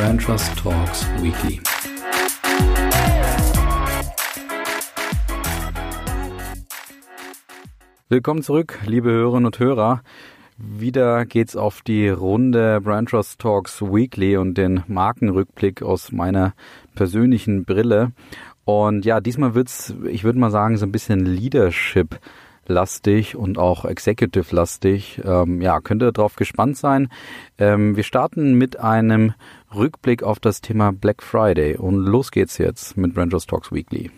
Brand Trust Talks Weekly. Willkommen zurück, liebe Hörerinnen und Hörer. Wieder geht's auf die Runde Brand Trust Talks Weekly und den Markenrückblick aus meiner persönlichen Brille. Und ja, diesmal wird's, ich würde mal sagen, so ein bisschen Leadership lastig und auch executive lastig. Ähm, ja, könnt ihr drauf gespannt sein. Ähm, wir starten mit einem Rückblick auf das Thema Black Friday und los geht's jetzt mit Rangers Talks Weekly.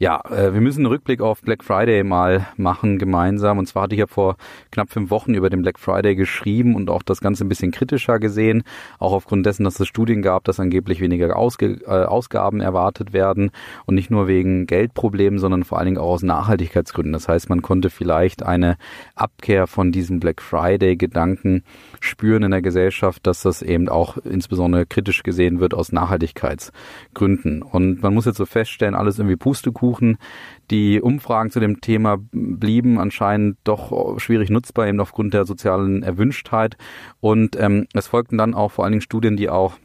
Ja, äh, wir müssen einen Rückblick auf Black Friday mal machen gemeinsam. Und zwar hatte ich ja vor knapp fünf Wochen über den Black Friday geschrieben und auch das Ganze ein bisschen kritischer gesehen. Auch aufgrund dessen, dass es Studien gab, dass angeblich weniger Ausge äh, Ausgaben erwartet werden. Und nicht nur wegen Geldproblemen, sondern vor allen Dingen auch aus Nachhaltigkeitsgründen. Das heißt, man konnte vielleicht eine Abkehr von diesem Black Friday-Gedanken spüren in der Gesellschaft, dass das eben auch insbesondere kritisch gesehen wird aus Nachhaltigkeitsgründen. Und man muss jetzt so feststellen, alles irgendwie Pustekuchen. Die Umfragen zu dem Thema blieben anscheinend doch schwierig nutzbar, eben aufgrund der sozialen Erwünschtheit. Und ähm, es folgten dann auch vor allen Dingen Studien, die auch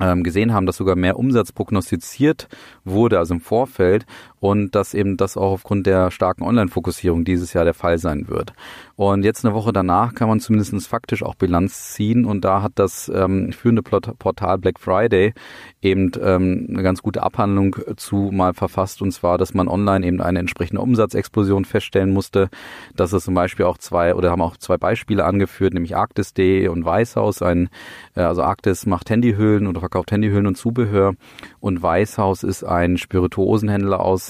ähm, gesehen haben, dass sogar mehr Umsatz prognostiziert wurde, also im Vorfeld, und dass eben das auch aufgrund der starken Online-Fokussierung dieses Jahr der Fall sein wird. Und jetzt eine Woche danach kann man zumindest faktisch auch Bilanz ziehen. Und da hat das ähm, führende Portal Black Friday eben ähm, eine ganz gute Abhandlung zu mal verfasst. Und zwar, dass man online eben eine entsprechende Umsatzexplosion feststellen musste, dass es zum Beispiel auch zwei oder haben auch zwei Beispiele angeführt, nämlich Arktis.de und Weißhaus, ein, äh, also Arktis macht Handyhüllen oder verkauft Handyhüllen und Zubehör. Und Weißhaus ist ein Spirituosenhändler aus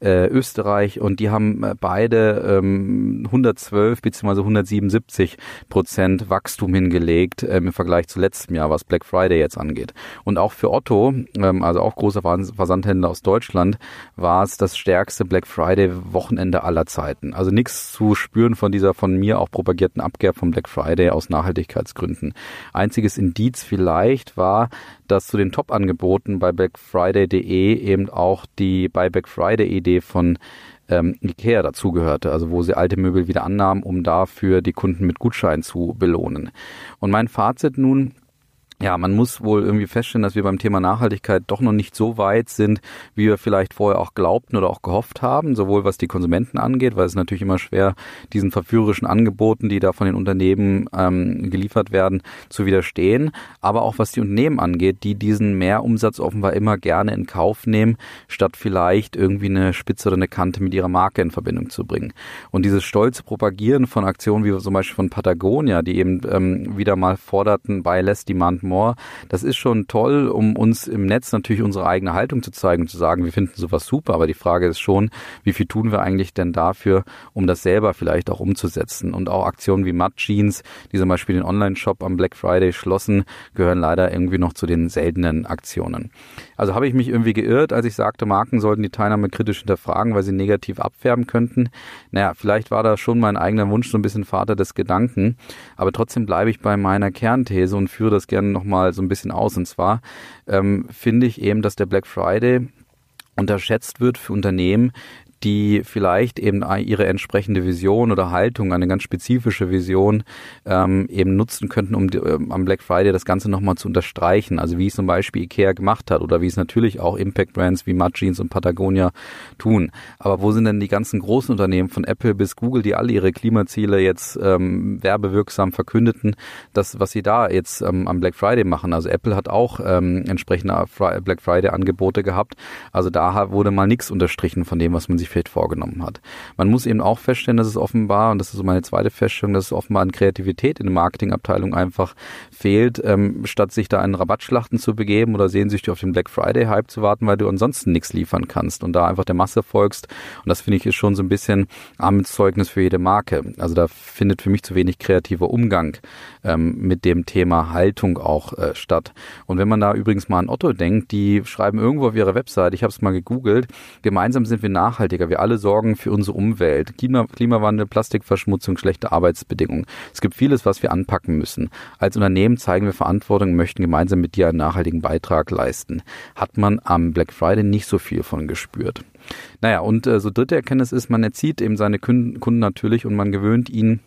äh, Österreich und die haben äh, beide ähm, 112 bzw. 177 Prozent Wachstum hingelegt ähm, im Vergleich zu letztem Jahr, was Black Friday jetzt angeht. Und auch für Otto, ähm, also auch großer Versandhändler aus Deutschland, war es das stärkste Black Friday Wochenende aller Zeiten. Also nichts zu spüren von dieser von mir auch propagierten Abkehr vom Black Friday aus Nachhaltigkeitsgründen. Einziges Indiz vielleicht war, dass zu den Top-Angeboten bei blackfriday.de eben auch die bei Black Friday-Idee von ähm, Ikea dazugehörte, also wo sie alte Möbel wieder annahmen, um dafür die Kunden mit Gutschein zu belohnen. Und mein Fazit nun, ja, man muss wohl irgendwie feststellen, dass wir beim Thema Nachhaltigkeit doch noch nicht so weit sind, wie wir vielleicht vorher auch glaubten oder auch gehofft haben, sowohl was die Konsumenten angeht, weil es natürlich immer schwer, diesen verführerischen Angeboten, die da von den Unternehmen ähm, geliefert werden, zu widerstehen, aber auch was die Unternehmen angeht, die diesen Mehrumsatz offenbar immer gerne in Kauf nehmen, statt vielleicht irgendwie eine Spitze oder eine Kante mit ihrer Marke in Verbindung zu bringen. Und dieses stolze Propagieren von Aktionen wie zum Beispiel von Patagonia, die eben ähm, wieder mal forderten, bei Less Demand More. Das ist schon toll, um uns im Netz natürlich unsere eigene Haltung zu zeigen und zu sagen, wir finden sowas super. Aber die Frage ist schon, wie viel tun wir eigentlich denn dafür, um das selber vielleicht auch umzusetzen? Und auch Aktionen wie Mud Jeans, die zum Beispiel den Online-Shop am Black Friday schlossen, gehören leider irgendwie noch zu den seltenen Aktionen. Also habe ich mich irgendwie geirrt, als ich sagte, Marken sollten die Teilnahme kritisch hinterfragen, weil sie negativ abfärben könnten. Naja, vielleicht war da schon mein eigener Wunsch so ein bisschen Vater des Gedanken. Aber trotzdem bleibe ich bei meiner Kernthese und führe das gerne nochmal so ein bisschen aus. Und zwar ähm, finde ich eben, dass der Black Friday unterschätzt wird für Unternehmen, die vielleicht eben ihre entsprechende Vision oder Haltung, eine ganz spezifische Vision ähm, eben nutzen könnten, um die, ähm, am Black Friday das Ganze nochmal zu unterstreichen. Also wie es zum Beispiel Ikea gemacht hat oder wie es natürlich auch Impact Brands wie Mud Jeans und Patagonia tun. Aber wo sind denn die ganzen großen Unternehmen von Apple bis Google, die alle ihre Klimaziele jetzt ähm, werbewirksam verkündeten, das, was sie da jetzt ähm, am Black Friday machen? Also Apple hat auch ähm, entsprechende Black Friday Angebote gehabt. Also da wurde mal nichts unterstrichen von dem, was man sich sich vielleicht vorgenommen hat. Man muss eben auch feststellen, dass es offenbar, und das ist so meine zweite Feststellung, dass es offenbar an Kreativität in der Marketingabteilung einfach fehlt, ähm, statt sich da in Rabattschlachten zu begeben oder sehnsüchtig auf den Black Friday Hype zu warten, weil du ansonsten nichts liefern kannst und da einfach der Masse folgst. Und das finde ich ist schon so ein bisschen Armutszeugnis für jede Marke. Also da findet für mich zu wenig kreativer Umgang ähm, mit dem Thema Haltung auch äh, statt. Und wenn man da übrigens mal an Otto denkt, die schreiben irgendwo auf ihrer Website, ich habe es mal gegoogelt, gemeinsam sind wir nachhaltig nachhaltiger. Wir alle sorgen für unsere Umwelt. Klima, Klimawandel, Plastikverschmutzung, schlechte Arbeitsbedingungen. Es gibt vieles, was wir anpacken müssen. Als Unternehmen zeigen wir Verantwortung und möchten gemeinsam mit dir einen nachhaltigen Beitrag leisten. Hat man am Black Friday nicht so viel von gespürt. Naja, und äh, so dritte Erkenntnis ist, man erzieht eben seine Kunden natürlich und man gewöhnt ihnen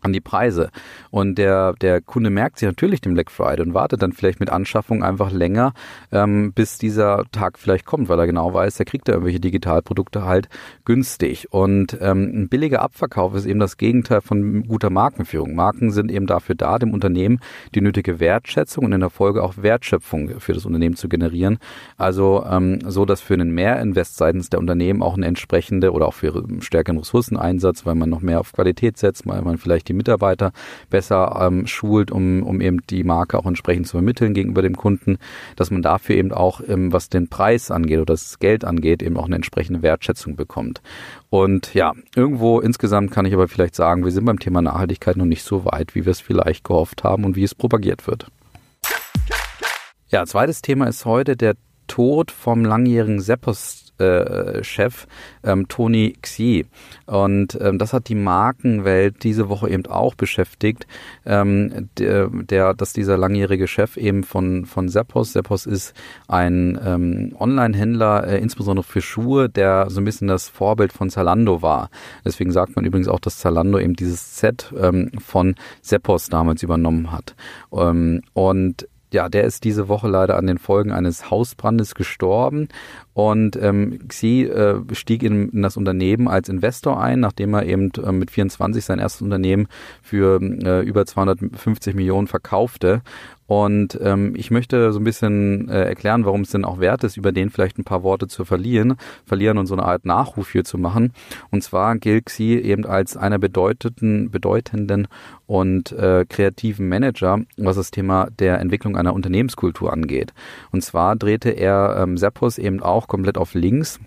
an die Preise. Und der, der Kunde merkt sich natürlich den Black Friday und wartet dann vielleicht mit Anschaffung einfach länger, ähm, bis dieser Tag vielleicht kommt, weil er genau weiß, er kriegt da irgendwelche Digitalprodukte halt günstig. Und ähm, ein billiger Abverkauf ist eben das Gegenteil von guter Markenführung. Marken sind eben dafür da, dem Unternehmen die nötige Wertschätzung und in der Folge auch Wertschöpfung für das Unternehmen zu generieren. Also ähm, so, dass für einen Mehrinvest seitens der Unternehmen auch eine entsprechende oder auch für stärkeren Ressourceneinsatz, weil man noch mehr auf Qualität setzt, weil man vielleicht die Mitarbeiter besser ähm, schult, um, um eben die Marke auch entsprechend zu vermitteln gegenüber dem Kunden, dass man dafür eben auch, ähm, was den Preis angeht oder das Geld angeht, eben auch eine entsprechende Wertschätzung bekommt. Und ja, irgendwo insgesamt kann ich aber vielleicht sagen, wir sind beim Thema Nachhaltigkeit noch nicht so weit, wie wir es vielleicht gehofft haben und wie es propagiert wird. Ja, zweites Thema ist heute der Tod vom langjährigen Seppos Chef ähm, Tony Xie. Und ähm, das hat die Markenwelt diese Woche eben auch beschäftigt, ähm, der, der, dass dieser langjährige Chef eben von, von Zappos, Zappos ist ein ähm, Online-Händler, äh, insbesondere für Schuhe, der so ein bisschen das Vorbild von Zalando war. Deswegen sagt man übrigens auch, dass Zalando eben dieses Set ähm, von Zappos damals übernommen hat. Ähm, und ja, der ist diese Woche leider an den Folgen eines Hausbrandes gestorben und ähm, Xi äh, stieg in, in, das Unternehmen als Investor ein, nachdem er eben äh, mit 24 sein erstes Unternehmen für äh, über 250 Millionen verkaufte. Und ähm, ich möchte so ein bisschen äh, erklären, warum es denn auch wert ist, über den vielleicht ein paar Worte zu verlieren, verlieren und so eine Art Nachruf hier zu machen. Und zwar gilt Xi eben als einer bedeutenden, bedeutenden und äh, kreativen Manager, was das Thema der Entwicklung einer Unternehmenskultur angeht. Und zwar drehte er ähm, Seppos eben auch komplett auf links.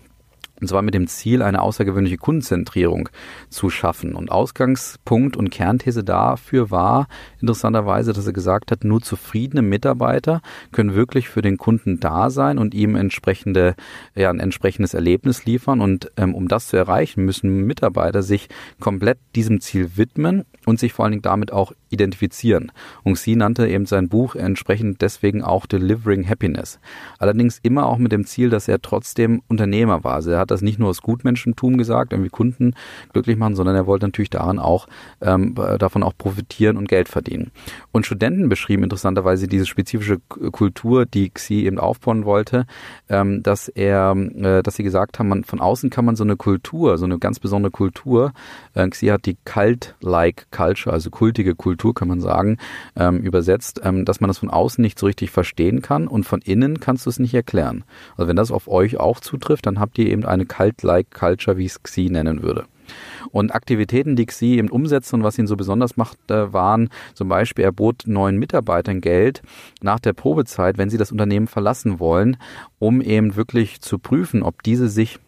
Und zwar mit dem Ziel, eine außergewöhnliche Kundenzentrierung zu schaffen. Und Ausgangspunkt und Kernthese dafür war interessanterweise, dass er gesagt hat, nur zufriedene Mitarbeiter können wirklich für den Kunden da sein und ihm entsprechende, ja, ein entsprechendes Erlebnis liefern. Und ähm, um das zu erreichen, müssen Mitarbeiter sich komplett diesem Ziel widmen und sich vor allen Dingen damit auch identifizieren. Und sie nannte eben sein Buch entsprechend deswegen auch Delivering Happiness. Allerdings immer auch mit dem Ziel, dass er trotzdem Unternehmer war. Also er hat das nicht nur aus Gutmenschentum gesagt, irgendwie Kunden glücklich machen, sondern er wollte natürlich daran auch ähm, davon auch profitieren und Geld verdienen. Und Studenten beschrieben interessanterweise diese spezifische Kultur, die Xi eben aufbauen wollte, ähm, dass er, äh, dass sie gesagt haben, man, von außen kann man so eine Kultur, so eine ganz besondere Kultur, äh, Xi hat die Cult-like Culture, also kultige Kultur, kann man sagen, ähm, übersetzt, ähm, dass man das von außen nicht so richtig verstehen kann und von innen kannst du es nicht erklären. Also wenn das auf euch auch zutrifft, dann habt ihr eben eine Cult-like Culture, wie ich es Xi nennen würde. Und Aktivitäten, die Xi eben umsetzt und was ihn so besonders macht, waren zum Beispiel, er bot neuen Mitarbeitern Geld nach der Probezeit, wenn sie das Unternehmen verlassen wollen, um eben wirklich zu prüfen, ob diese sich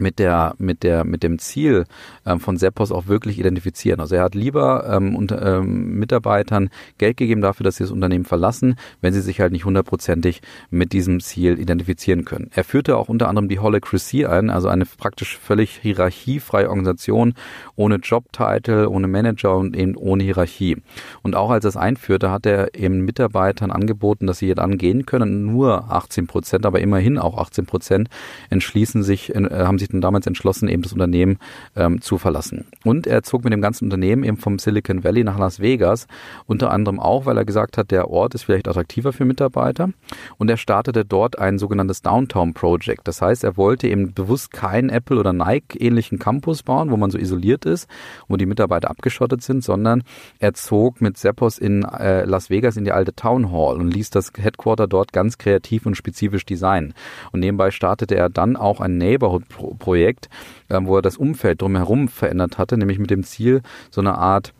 mit der mit der mit dem Ziel ähm, von Seppos auch wirklich identifizieren. Also er hat lieber ähm, unter, ähm, Mitarbeitern Geld gegeben dafür, dass sie das Unternehmen verlassen, wenn sie sich halt nicht hundertprozentig mit diesem Ziel identifizieren können. Er führte auch unter anderem die Holacracy ein, also eine praktisch völlig hierarchiefreie Organisation ohne Jobtitel, ohne Manager und eben ohne Hierarchie. Und auch als er es einführte, hat er eben Mitarbeitern angeboten, dass sie hier dann gehen können. Nur 18 Prozent, aber immerhin auch 18 Prozent entschließen sich, äh, haben sich dann damals entschlossen, eben das Unternehmen ähm, zu verlassen. Und er zog mit dem ganzen Unternehmen eben vom Silicon Valley nach Las Vegas, unter anderem auch, weil er gesagt hat, der Ort ist vielleicht attraktiver für Mitarbeiter. Und er startete dort ein sogenanntes Downtown Project. Das heißt, er wollte eben bewusst keinen Apple oder Nike-ähnlichen Campus bauen, wo man so isoliert ist, wo die Mitarbeiter abgeschottet sind, sondern er zog mit Seppos in äh, Las Vegas in die alte Town Hall und ließ das Headquarter dort ganz kreativ und spezifisch designen. Und nebenbei startete er dann auch ein Neighborhood Projekt, äh, wo er das Umfeld drumherum verändert hatte, nämlich mit dem Ziel, so eine Art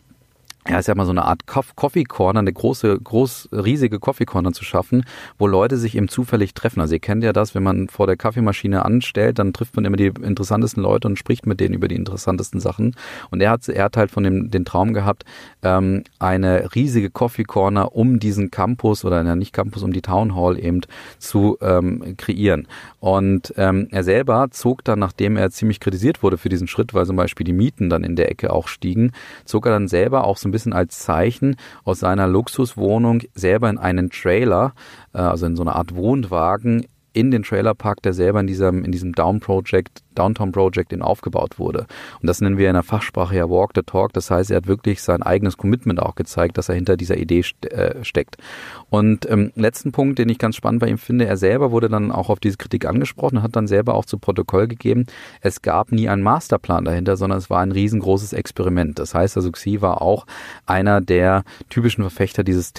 ja, ist ja mal so eine Art Coffee Corner, eine große, groß, riesige Coffee Corner zu schaffen, wo Leute sich eben zufällig treffen. Also ihr kennt ja das, wenn man vor der Kaffeemaschine anstellt, dann trifft man immer die interessantesten Leute und spricht mit denen über die interessantesten Sachen. Und er hat, er hat halt von dem, den Traum gehabt, ähm, eine riesige Coffee Corner um diesen Campus oder ja, nicht Campus, um die Town Hall eben zu ähm, kreieren. Und ähm, er selber zog dann, nachdem er ziemlich kritisiert wurde für diesen Schritt, weil zum Beispiel die Mieten dann in der Ecke auch stiegen, zog er dann selber auch so ein bisschen als Zeichen aus seiner Luxuswohnung selber in einen Trailer, äh, also in so eine Art Wohnwagen, in den Trailerpark, der selber in diesem, in diesem Down Project, Downtown Project in aufgebaut wurde. Und das nennen wir in der Fachsprache ja Walk the Talk. Das heißt, er hat wirklich sein eigenes Commitment auch gezeigt, dass er hinter dieser Idee äh, steckt. Und ähm, letzten Punkt, den ich ganz spannend bei ihm finde, er selber wurde dann auch auf diese Kritik angesprochen und hat dann selber auch zu Protokoll gegeben, es gab nie einen Masterplan dahinter, sondern es war ein riesengroßes Experiment. Das heißt also, Xi war auch einer der typischen Verfechter dieses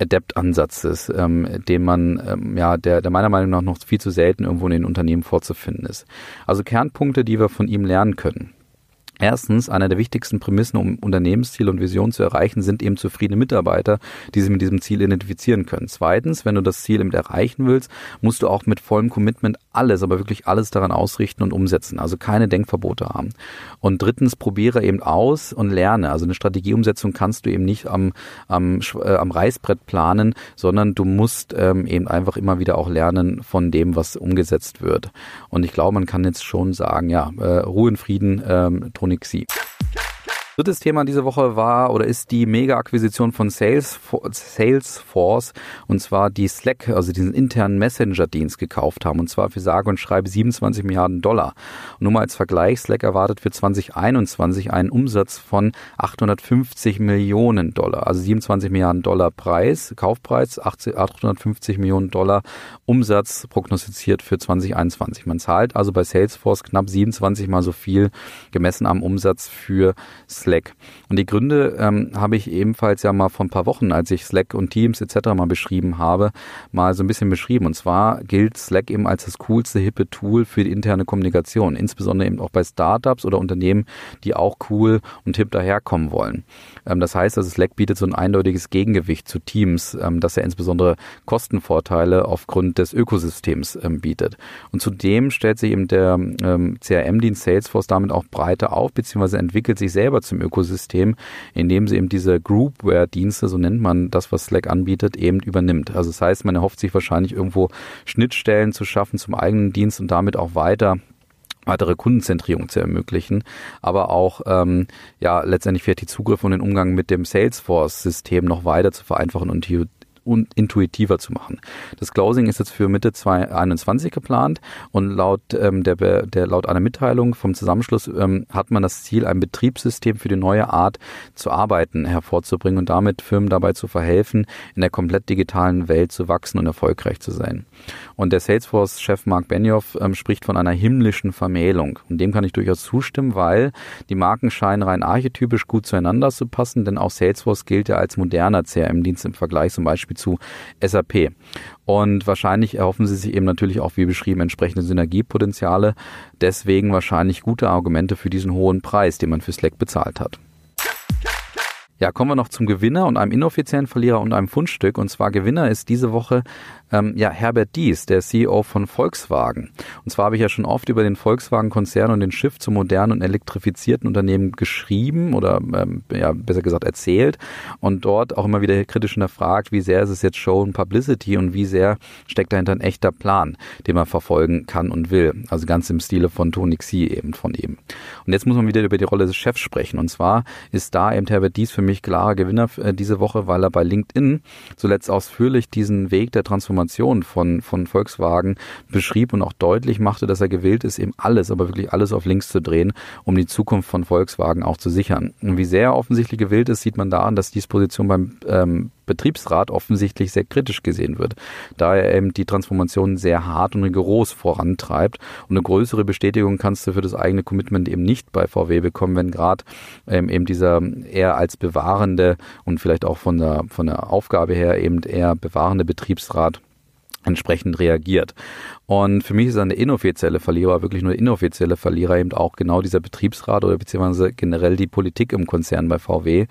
Test-Learn-Adapt-Ansatzes, ähm, den man, ähm, ja, der, der meiner Meinung nach noch viel zu selten irgendwo in den Unternehmen vorzufinden ist. Also Kernpunkte, die wir von ihm lernen können. Erstens, einer der wichtigsten Prämissen, um Unternehmensziele und Visionen zu erreichen, sind eben zufriedene Mitarbeiter, die sich mit diesem Ziel identifizieren können. Zweitens, wenn du das Ziel eben erreichen willst, musst du auch mit vollem Commitment alles, aber wirklich alles daran ausrichten und umsetzen. Also keine Denkverbote haben. Und drittens, probiere eben aus und lerne. Also eine Strategieumsetzung kannst du eben nicht am, am, äh, am Reißbrett planen, sondern du musst ähm, eben einfach immer wieder auch lernen von dem, was umgesetzt wird. Und ich glaube, man kann jetzt schon sagen, ja, äh, Ruhe in Frieden, ähm, Onyxie. Drittes Thema diese Woche war oder ist die Mega-Akquisition von Salesforce und zwar die Slack, also diesen internen Messenger-Dienst gekauft haben und zwar für sage und schreibe 27 Milliarden Dollar. Und nur mal als Vergleich, Slack erwartet für 2021 einen Umsatz von 850 Millionen Dollar, also 27 Milliarden Dollar Preis, Kaufpreis, 850 Millionen Dollar Umsatz prognostiziert für 2021. Man zahlt also bei Salesforce knapp 27 mal so viel gemessen am Umsatz für Slack. Slack. Und die Gründe ähm, habe ich ebenfalls ja mal vor ein paar Wochen, als ich Slack und Teams etc. mal beschrieben habe, mal so ein bisschen beschrieben. Und zwar gilt Slack eben als das coolste, hippe Tool für die interne Kommunikation, insbesondere eben auch bei Startups oder Unternehmen, die auch cool und hip daherkommen wollen. Ähm, das heißt, also Slack bietet so ein eindeutiges Gegengewicht zu Teams, ähm, dass er insbesondere Kostenvorteile aufgrund des Ökosystems ähm, bietet. Und zudem stellt sich eben der ähm, CRM-Dienst Salesforce damit auch breiter auf, beziehungsweise entwickelt sich selber zum Ökosystem, indem sie eben diese Groupware-Dienste, so nennt man das, was Slack anbietet, eben übernimmt. Also das heißt, man erhofft sich wahrscheinlich irgendwo Schnittstellen zu schaffen zum eigenen Dienst und damit auch weiter weitere Kundenzentrierung zu ermöglichen, aber auch ähm, ja letztendlich vielleicht die Zugriff und den Umgang mit dem Salesforce-System noch weiter zu vereinfachen und die und intuitiver zu machen. Das Closing ist jetzt für Mitte 2021 geplant und laut ähm, der, der laut einer Mitteilung vom Zusammenschluss ähm, hat man das Ziel, ein Betriebssystem für die neue Art zu arbeiten hervorzubringen und damit Firmen dabei zu verhelfen, in der komplett digitalen Welt zu wachsen und erfolgreich zu sein. Und der Salesforce-Chef Mark Benioff ähm, spricht von einer himmlischen Vermählung. Und dem kann ich durchaus zustimmen, weil die Marken scheinen rein archetypisch gut zueinander zu passen, denn auch Salesforce gilt ja als moderner CRM-Dienst im Vergleich zum Beispiel zu SAP. Und wahrscheinlich erhoffen sie sich eben natürlich auch, wie beschrieben, entsprechende Synergiepotenziale. Deswegen wahrscheinlich gute Argumente für diesen hohen Preis, den man für Slack bezahlt hat. Ja, kommen wir noch zum Gewinner und einem inoffiziellen Verlierer und einem Fundstück. Und zwar Gewinner ist diese Woche ähm, ja, Herbert Dies, der CEO von Volkswagen. Und zwar habe ich ja schon oft über den Volkswagen-Konzern und den Shift zu modernen und elektrifizierten Unternehmen geschrieben oder ähm, ja, besser gesagt erzählt und dort auch immer wieder kritisch hinterfragt, wie sehr ist es jetzt Show und Publicity und wie sehr steckt dahinter ein echter Plan, den man verfolgen kann und will. Also ganz im Stile von Tony Xi eben von ihm. Und jetzt muss man wieder über die Rolle des Chefs sprechen. Und zwar ist da eben Herbert Dies für mich klarer Gewinner äh, diese Woche, weil er bei LinkedIn zuletzt ausführlich diesen Weg der Transformation von, von Volkswagen beschrieb und auch deutlich machte, dass er gewillt ist, eben alles, aber wirklich alles auf links zu drehen, um die Zukunft von Volkswagen auch zu sichern. Und wie sehr er offensichtlich gewillt ist, sieht man daran, dass diese Position beim ähm, Betriebsrat offensichtlich sehr kritisch gesehen wird, da er eben die Transformation sehr hart und rigoros vorantreibt. Und eine größere Bestätigung kannst du für das eigene Commitment eben nicht bei VW bekommen, wenn gerade ähm, eben dieser eher als bewahrende und vielleicht auch von der, von der Aufgabe her eben eher bewahrende Betriebsrat entsprechend reagiert. Und für mich ist der inoffizielle Verlierer, wirklich nur der inoffizielle Verlierer eben auch genau dieser Betriebsrat oder beziehungsweise generell die Politik im Konzern bei VW,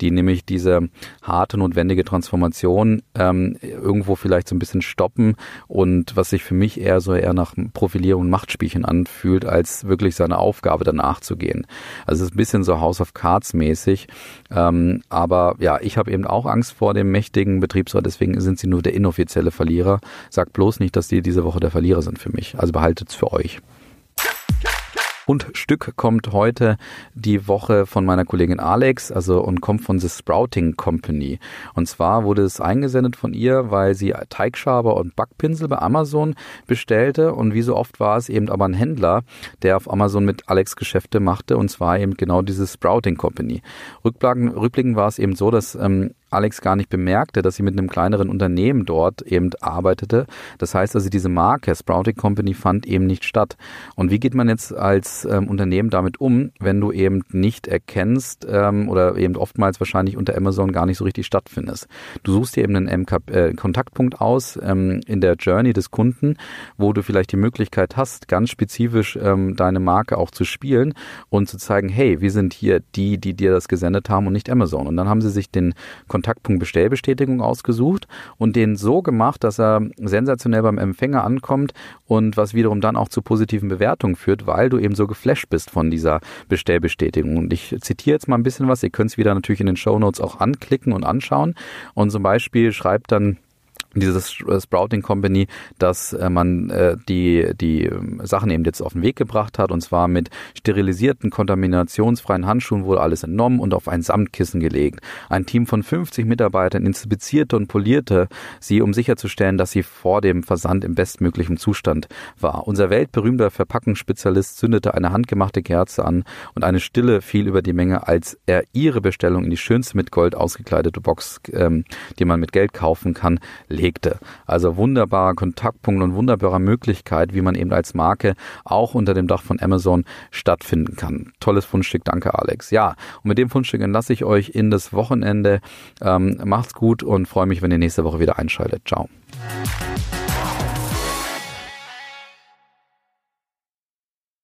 die nämlich diese harte, notwendige Transformation ähm, irgendwo vielleicht so ein bisschen stoppen und was sich für mich eher so eher nach Profilierung und Machtspielchen anfühlt, als wirklich seine Aufgabe danach zu gehen. Also es ist ein bisschen so House of Cards mäßig. Ähm, aber ja, ich habe eben auch Angst vor dem mächtigen Betriebsrat, deswegen sind sie nur der inoffizielle Verlierer. Sagt bloß nicht, dass die diese Woche der Verlierer sind für mich. Also behaltet es für euch. Fundstück kommt heute die Woche von meiner Kollegin Alex, also und kommt von The Sprouting Company. Und zwar wurde es eingesendet von ihr, weil sie Teigschaber und Backpinsel bei Amazon bestellte und wie so oft war es eben aber ein Händler, der auf Amazon mit Alex Geschäfte machte und zwar eben genau diese Sprouting Company. Rückblickend war es eben so, dass ähm, Alex gar nicht bemerkte, dass sie mit einem kleineren Unternehmen dort eben arbeitete. Das heißt also, diese Marke Sprouting Company fand eben nicht statt. Und wie geht man jetzt als ähm, Unternehmen damit um, wenn du eben nicht erkennst ähm, oder eben oftmals wahrscheinlich unter Amazon gar nicht so richtig stattfindest? Du suchst dir eben einen MK äh, Kontaktpunkt aus ähm, in der Journey des Kunden, wo du vielleicht die Möglichkeit hast, ganz spezifisch ähm, deine Marke auch zu spielen und zu zeigen, hey, wir sind hier die, die dir das gesendet haben und nicht Amazon. Und dann haben sie sich den Kontakt Kontaktpunkt Bestellbestätigung ausgesucht und den so gemacht, dass er sensationell beim Empfänger ankommt und was wiederum dann auch zu positiven Bewertungen führt, weil du eben so geflasht bist von dieser Bestellbestätigung. Und ich zitiere jetzt mal ein bisschen was. Ihr könnt es wieder natürlich in den Show Notes auch anklicken und anschauen. Und zum Beispiel schreibt dann dieses Sprouting Company, dass äh, man äh, die, die ähm, Sachen eben jetzt auf den Weg gebracht hat und zwar mit sterilisierten, kontaminationsfreien Handschuhen wurde alles entnommen und auf ein Samtkissen gelegt. Ein Team von 50 Mitarbeitern inspizierte und polierte sie, um sicherzustellen, dass sie vor dem Versand im bestmöglichen Zustand war. Unser weltberühmter Verpackungsspezialist zündete eine handgemachte Kerze an und eine Stille fiel über die Menge, als er ihre Bestellung in die schönste mit Gold ausgekleidete Box, ähm, die man mit Geld kaufen kann, legte. Also wunderbarer Kontaktpunkt und wunderbare Möglichkeit, wie man eben als Marke auch unter dem Dach von Amazon stattfinden kann. Tolles Fundstück, danke Alex. Ja, und mit dem Fundstück entlasse ich euch in das Wochenende. Ähm, macht's gut und freue mich, wenn ihr nächste Woche wieder einschaltet. Ciao.